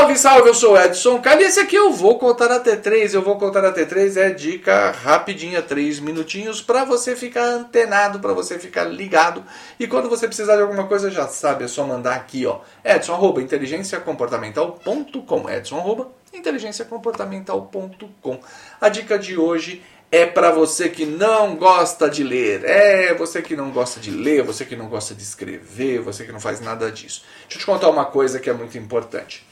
Salve, salve, eu sou Edson Carli. Esse aqui eu vou contar até três. Eu vou contar até três. É dica rapidinha, três minutinhos para você ficar antenado, para você ficar ligado. E quando você precisar de alguma coisa, já sabe, é só mandar aqui, ó. Edson arroba inteligenciacomportamental.com. Edson arroba inteligenciacomportamental.com. A dica de hoje é para você que não gosta de ler. É, você que não gosta de ler, você que não gosta de escrever, você que não faz nada disso. Deixa eu te contar uma coisa que é muito importante.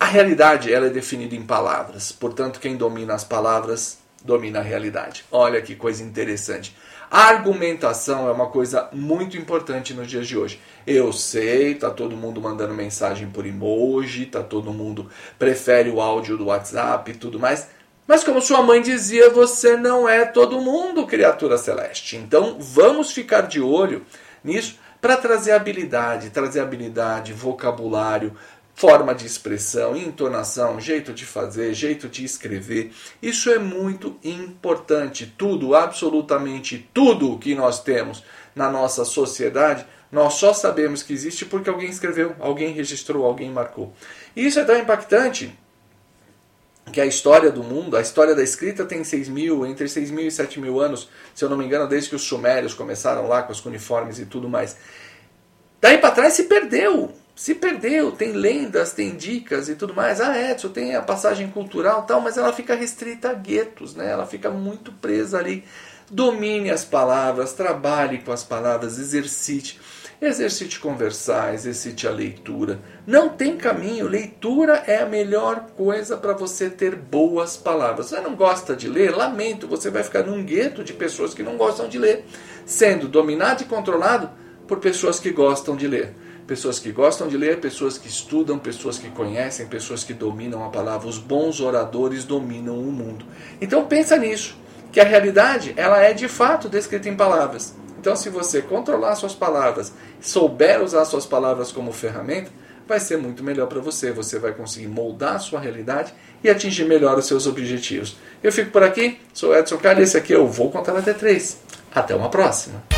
A realidade ela é definida em palavras, portanto, quem domina as palavras domina a realidade. Olha que coisa interessante. A argumentação é uma coisa muito importante nos dias de hoje. Eu sei, tá todo mundo mandando mensagem por emoji, tá todo mundo prefere o áudio do WhatsApp e tudo mais. Mas como sua mãe dizia, você não é todo mundo criatura celeste. Então vamos ficar de olho nisso para trazer habilidade, trazer habilidade, vocabulário, forma de expressão, entonação, jeito de fazer, jeito de escrever. Isso é muito importante. Tudo, absolutamente tudo que nós temos na nossa sociedade, nós só sabemos que existe porque alguém escreveu, alguém registrou, alguém marcou. E isso é tão impactante que a história do mundo, a história da escrita tem 6 mil, entre 6 mil e 7 mil anos, se eu não me engano, desde que os sumérios começaram lá com os cuneiformes e tudo mais. Daí para trás se perdeu se perdeu, tem lendas, tem dicas e tudo mais. Ah, Edson, tem a passagem cultural tal, mas ela fica restrita a guetos, né? ela fica muito presa ali. Domine as palavras, trabalhe com as palavras, exercite. Exercite conversar, exercite a leitura. Não tem caminho, leitura é a melhor coisa para você ter boas palavras. Você não gosta de ler? Lamento, você vai ficar num gueto de pessoas que não gostam de ler, sendo dominado e controlado por pessoas que gostam de ler pessoas que gostam de ler, pessoas que estudam, pessoas que conhecem, pessoas que dominam a palavra. Os bons oradores dominam o mundo. Então pensa nisso, que a realidade ela é de fato descrita em palavras. Então se você controlar suas palavras, souber usar suas palavras como ferramenta, vai ser muito melhor para você. Você vai conseguir moldar a sua realidade e atingir melhor os seus objetivos. Eu fico por aqui, sou Edson Carlos, esse aqui eu vou contar até três. Até uma próxima.